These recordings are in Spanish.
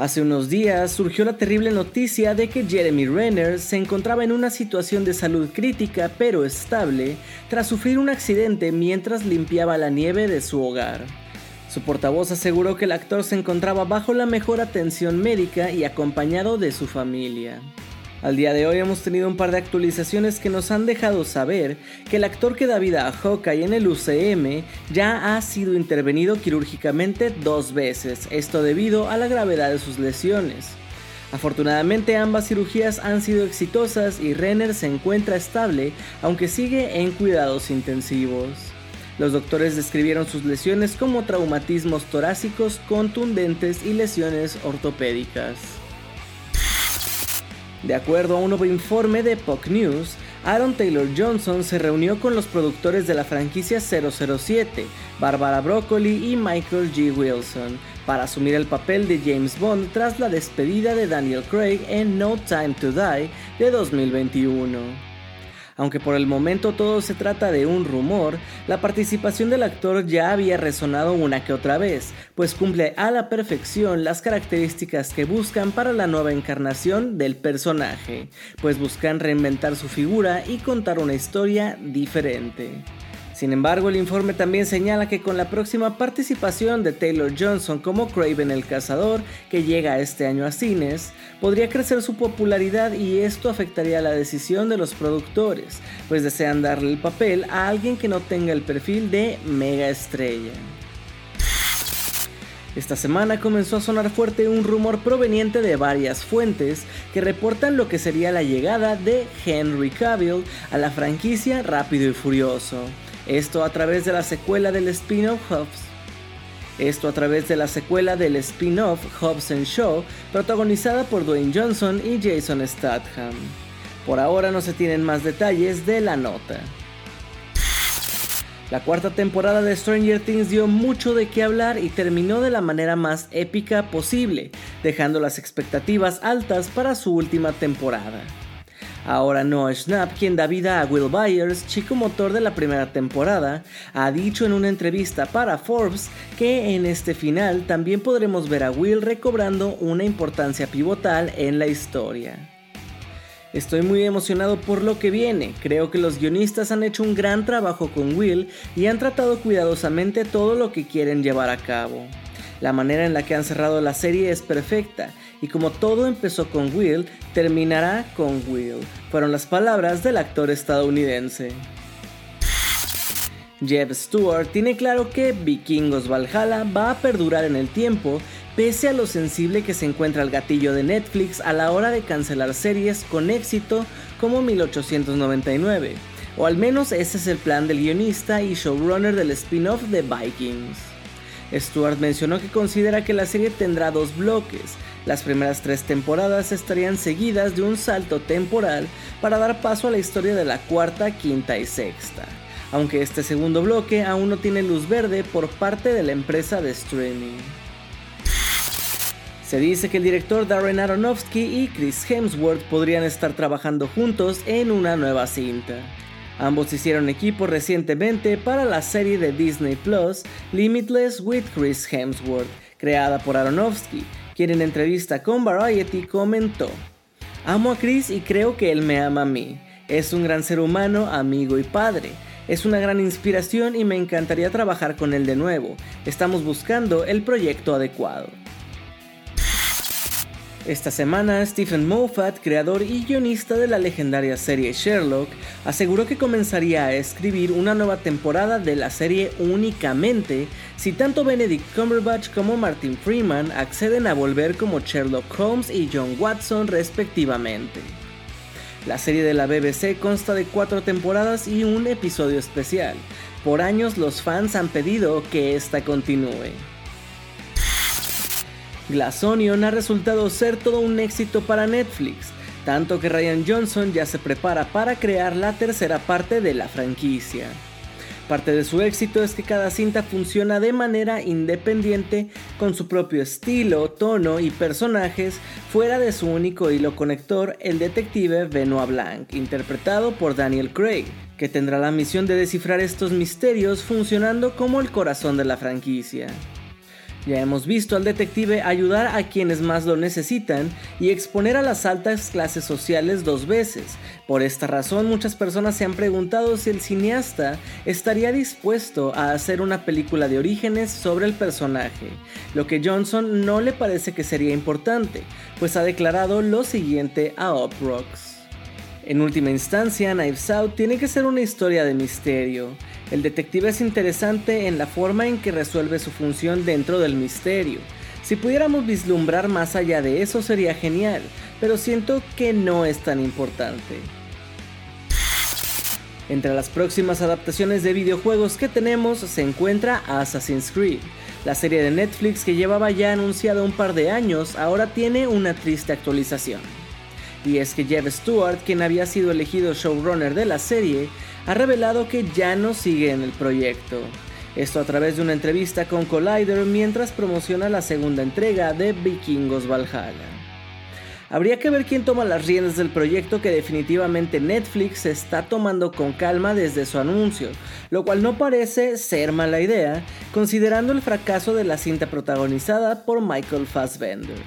Hace unos días surgió la terrible noticia de que Jeremy Renner se encontraba en una situación de salud crítica pero estable tras sufrir un accidente mientras limpiaba la nieve de su hogar. Su portavoz aseguró que el actor se encontraba bajo la mejor atención médica y acompañado de su familia. Al día de hoy hemos tenido un par de actualizaciones que nos han dejado saber que el actor que da vida a Hawkeye en el UCM ya ha sido intervenido quirúrgicamente dos veces, esto debido a la gravedad de sus lesiones. Afortunadamente ambas cirugías han sido exitosas y Renner se encuentra estable, aunque sigue en cuidados intensivos. Los doctores describieron sus lesiones como traumatismos torácicos contundentes y lesiones ortopédicas. De acuerdo a un nuevo informe de Puck News, Aaron Taylor Johnson se reunió con los productores de la franquicia 007, Barbara Broccoli y Michael G. Wilson, para asumir el papel de James Bond tras la despedida de Daniel Craig en No Time to Die de 2021. Aunque por el momento todo se trata de un rumor, la participación del actor ya había resonado una que otra vez, pues cumple a la perfección las características que buscan para la nueva encarnación del personaje, pues buscan reinventar su figura y contar una historia diferente. Sin embargo, el informe también señala que con la próxima participación de Taylor Johnson como Craven el Cazador, que llega este año a cines, podría crecer su popularidad y esto afectaría la decisión de los productores, pues desean darle el papel a alguien que no tenga el perfil de mega estrella. Esta semana comenzó a sonar fuerte un rumor proveniente de varias fuentes que reportan lo que sería la llegada de Henry Cavill a la franquicia Rápido y Furioso. Esto a través de la secuela del spin-off Hobbs. Esto a través de la secuela del spin-off Hobbs Show, protagonizada por Dwayne Johnson y Jason Statham. Por ahora no se tienen más detalles de la nota. La cuarta temporada de Stranger Things dio mucho de qué hablar y terminó de la manera más épica posible, dejando las expectativas altas para su última temporada. Ahora Noah Schnapp, quien da vida a Will Byers, chico motor de la primera temporada, ha dicho en una entrevista para Forbes que en este final también podremos ver a Will recobrando una importancia pivotal en la historia. Estoy muy emocionado por lo que viene, creo que los guionistas han hecho un gran trabajo con Will y han tratado cuidadosamente todo lo que quieren llevar a cabo. La manera en la que han cerrado la serie es perfecta y como todo empezó con Will, terminará con Will. Fueron las palabras del actor estadounidense. Jeff Stewart tiene claro que Vikingos Valhalla va a perdurar en el tiempo pese a lo sensible que se encuentra el gatillo de Netflix a la hora de cancelar series con éxito como 1899, o al menos ese es el plan del guionista y showrunner del spin-off de Vikings. Stewart mencionó que considera que la serie tendrá dos bloques, las primeras tres temporadas estarían seguidas de un salto temporal para dar paso a la historia de la cuarta, quinta y sexta, aunque este segundo bloque aún no tiene luz verde por parte de la empresa de streaming. Se dice que el director Darren Aronofsky y Chris Hemsworth podrían estar trabajando juntos en una nueva cinta. Ambos hicieron equipo recientemente para la serie de Disney Plus Limitless with Chris Hemsworth, creada por Aronofsky, quien en entrevista con Variety comentó, Amo a Chris y creo que él me ama a mí. Es un gran ser humano, amigo y padre. Es una gran inspiración y me encantaría trabajar con él de nuevo. Estamos buscando el proyecto adecuado. Esta semana, Stephen Moffat, creador y guionista de la legendaria serie Sherlock, aseguró que comenzaría a escribir una nueva temporada de la serie únicamente si tanto Benedict Cumberbatch como Martin Freeman acceden a volver como Sherlock Holmes y John Watson respectivamente. La serie de la BBC consta de cuatro temporadas y un episodio especial. Por años los fans han pedido que esta continúe. Glass Onion ha resultado ser todo un éxito para Netflix, tanto que Ryan Johnson ya se prepara para crear la tercera parte de la franquicia. Parte de su éxito es que cada cinta funciona de manera independiente con su propio estilo, tono y personajes fuera de su único hilo conector, el detective Benoit Blanc, interpretado por Daniel Craig, que tendrá la misión de descifrar estos misterios funcionando como el corazón de la franquicia. Ya hemos visto al detective ayudar a quienes más lo necesitan y exponer a las altas clases sociales dos veces. Por esta razón muchas personas se han preguntado si el cineasta estaría dispuesto a hacer una película de orígenes sobre el personaje, lo que Johnson no le parece que sería importante, pues ha declarado lo siguiente a Uproxx. En última instancia, Knives Out tiene que ser una historia de misterio. El detective es interesante en la forma en que resuelve su función dentro del misterio. Si pudiéramos vislumbrar más allá de eso sería genial, pero siento que no es tan importante. Entre las próximas adaptaciones de videojuegos que tenemos se encuentra Assassin's Creed. La serie de Netflix que llevaba ya anunciada un par de años ahora tiene una triste actualización. Y es que Jeff Stewart, quien había sido elegido showrunner de la serie, ha revelado que ya no sigue en el proyecto. Esto a través de una entrevista con Collider mientras promociona la segunda entrega de Vikingos Valhalla. Habría que ver quién toma las riendas del proyecto que definitivamente Netflix está tomando con calma desde su anuncio, lo cual no parece ser mala idea, considerando el fracaso de la cinta protagonizada por Michael Fassbender.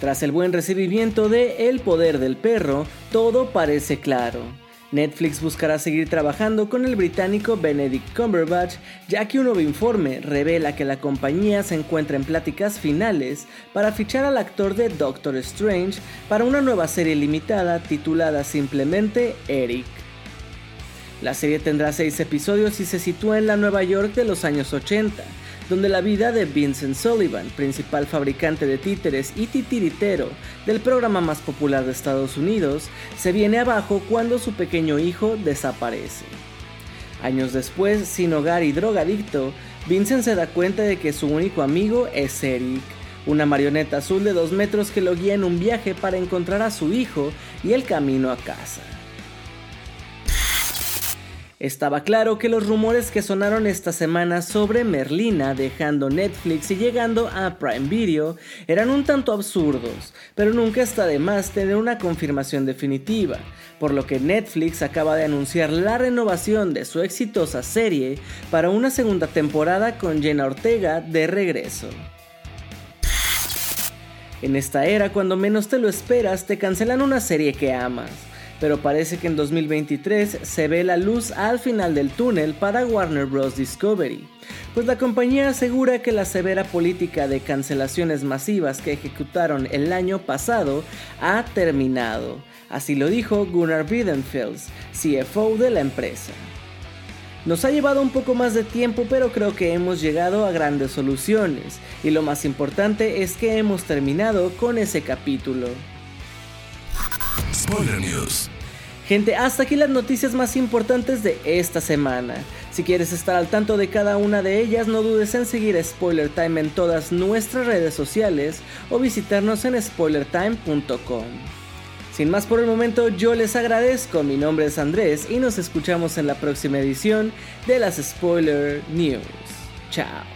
Tras el buen recibimiento de El poder del perro, todo parece claro. Netflix buscará seguir trabajando con el británico Benedict Cumberbatch, ya que un nuevo informe revela que la compañía se encuentra en pláticas finales para fichar al actor de Doctor Strange para una nueva serie limitada titulada simplemente Eric. La serie tendrá seis episodios y se sitúa en la Nueva York de los años 80 donde la vida de Vincent Sullivan, principal fabricante de títeres y titiritero del programa más popular de Estados Unidos, se viene abajo cuando su pequeño hijo desaparece. Años después, sin hogar y drogadicto, Vincent se da cuenta de que su único amigo es Eric, una marioneta azul de 2 metros que lo guía en un viaje para encontrar a su hijo y el camino a casa. Estaba claro que los rumores que sonaron esta semana sobre Merlina dejando Netflix y llegando a Prime Video eran un tanto absurdos, pero nunca está de más tener una confirmación definitiva, por lo que Netflix acaba de anunciar la renovación de su exitosa serie para una segunda temporada con Jenna Ortega de regreso. En esta era, cuando menos te lo esperas, te cancelan una serie que amas pero parece que en 2023 se ve la luz al final del túnel para Warner Bros. Discovery, pues la compañía asegura que la severa política de cancelaciones masivas que ejecutaron el año pasado ha terminado. Así lo dijo Gunnar Wiedenfels, CFO de la empresa. Nos ha llevado un poco más de tiempo, pero creo que hemos llegado a grandes soluciones, y lo más importante es que hemos terminado con ese capítulo. Spoiler News. Gente, hasta aquí las noticias más importantes de esta semana. Si quieres estar al tanto de cada una de ellas, no dudes en seguir Spoiler Time en todas nuestras redes sociales o visitarnos en spoilertime.com. Sin más por el momento, yo les agradezco. Mi nombre es Andrés y nos escuchamos en la próxima edición de las Spoiler News. Chao.